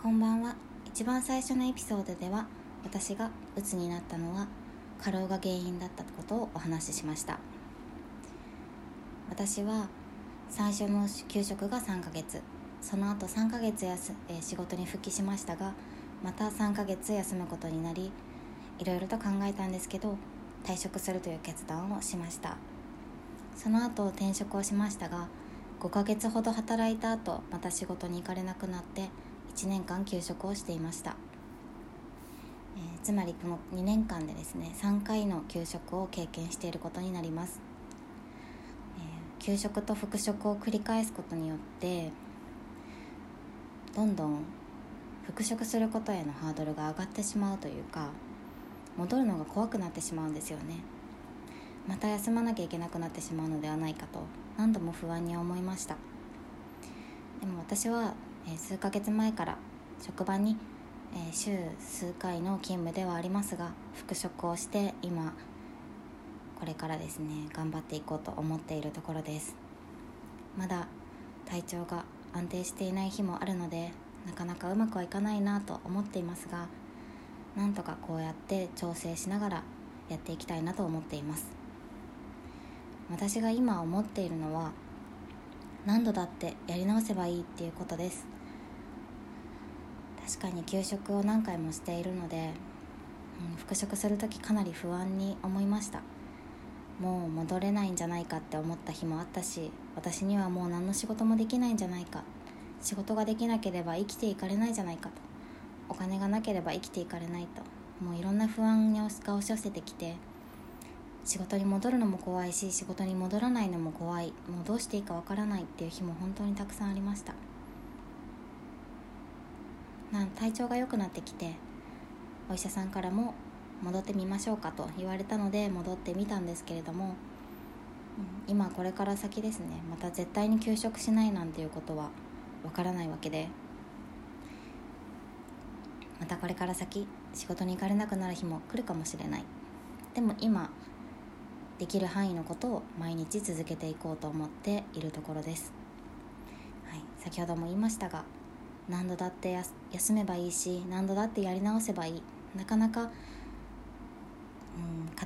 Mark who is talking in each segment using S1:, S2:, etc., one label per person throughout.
S1: こんばんは。一番最初のエピソードでは私が鬱になったのは過労が原因だったことをお話ししました。私は最初の休職が3ヶ月。その後3ヶ月やす、えー、仕事に復帰しましたがまた3ヶ月休むことになりいろいろと考えたんですけど退職するという決断をしました。その後転職をしましたが5ヶ月ほど働いた後また仕事に行かれなくなって1年間休職をしていました、えー、つまりこの2年間でですね3回の休職を経験していることになります、えー、休職と復職を繰り返すことによってどんどん復職することへのハードルが上がってしまうというか戻るのが怖くなってしまうんですよね。また休まなきゃいけなくなってしまうのではないかと何度も不安に思いました。でも私はえ、数ヶ月前から職場に、え、週数回の勤務ではありますが復職をして今これからですね頑張っていこうと思っているところです。まだ体調が安定していない日もあるのでなかなかうまくはいかないなと思っていますがなんとかこうやって調整しながらやっていきたいなと思っています。私が今思っているのは何度だってやり直せばいいっていうことです。確かに給食を何回もしているので、うん、復職する時かなり不安に思いました。もう戻れないんじゃないかって思った日もあったし私にはもう何の仕事もできないんじゃないか。仕事ができなければ生きていかれないじゃないかと。お金がなければ生きていかれないと。もういろんな不安が押し寄せてきて仕事に戻るのも怖いし仕事に戻らないのも怖い。もうどうしていいかわからないっていう日も本当にたくさんありました。な体調が良くなってきてお医者さんからも戻ってみましょうかと言われたので戻ってみたんですけれども、今これから先ですねまた絶対に休職しないなんていうことはわからないわけでまたこれから先仕事に行かれなくなる日も来るかもしれない。でも今できる範囲のことを毎日続けていこうと思っているところです、はい、先ほども言いましたが何度だって休めばいいし何度だってやり直せばいい。なかなか、うん、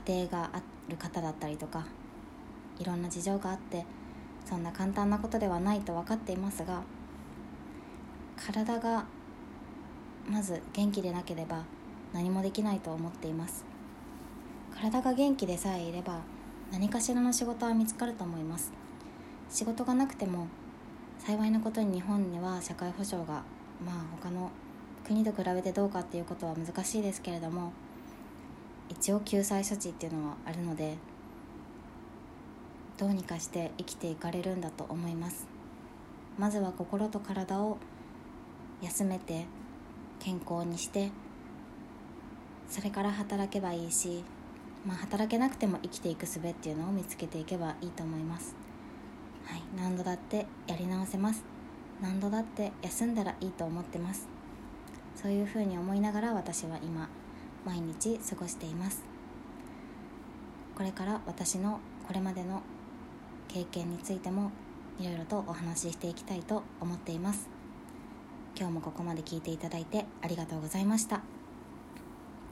S1: 家庭がある方だったりとかいろんな事情があってそんな簡単なことではないと分かっていますが体がまず元気でなければ何もできないと思っています。体が元気でさえいれば何かしらの仕事は見つかると思います。仕事がなくても幸いなことに日本には社会保障がまあ他の国と比べてどうかっていうことは難しいですけれども一応救済措置っていうのはあるのでどうにかして生きていかれるんだと思います。まずは心と体を休めて健康にしてそれから働けばいいし、まあ、働けなくても生きていく術っていうのを見つけていけばいいと思います。はい、何度だってやり直せます。何度だって休んだらいいと思ってます。そういうふうに思いながら私は今毎日過ごしています。これから私のこれまでの経験についてもいろいろとお話ししていきたいと思っています。今日もここまで聞いていただいてありがとうございました。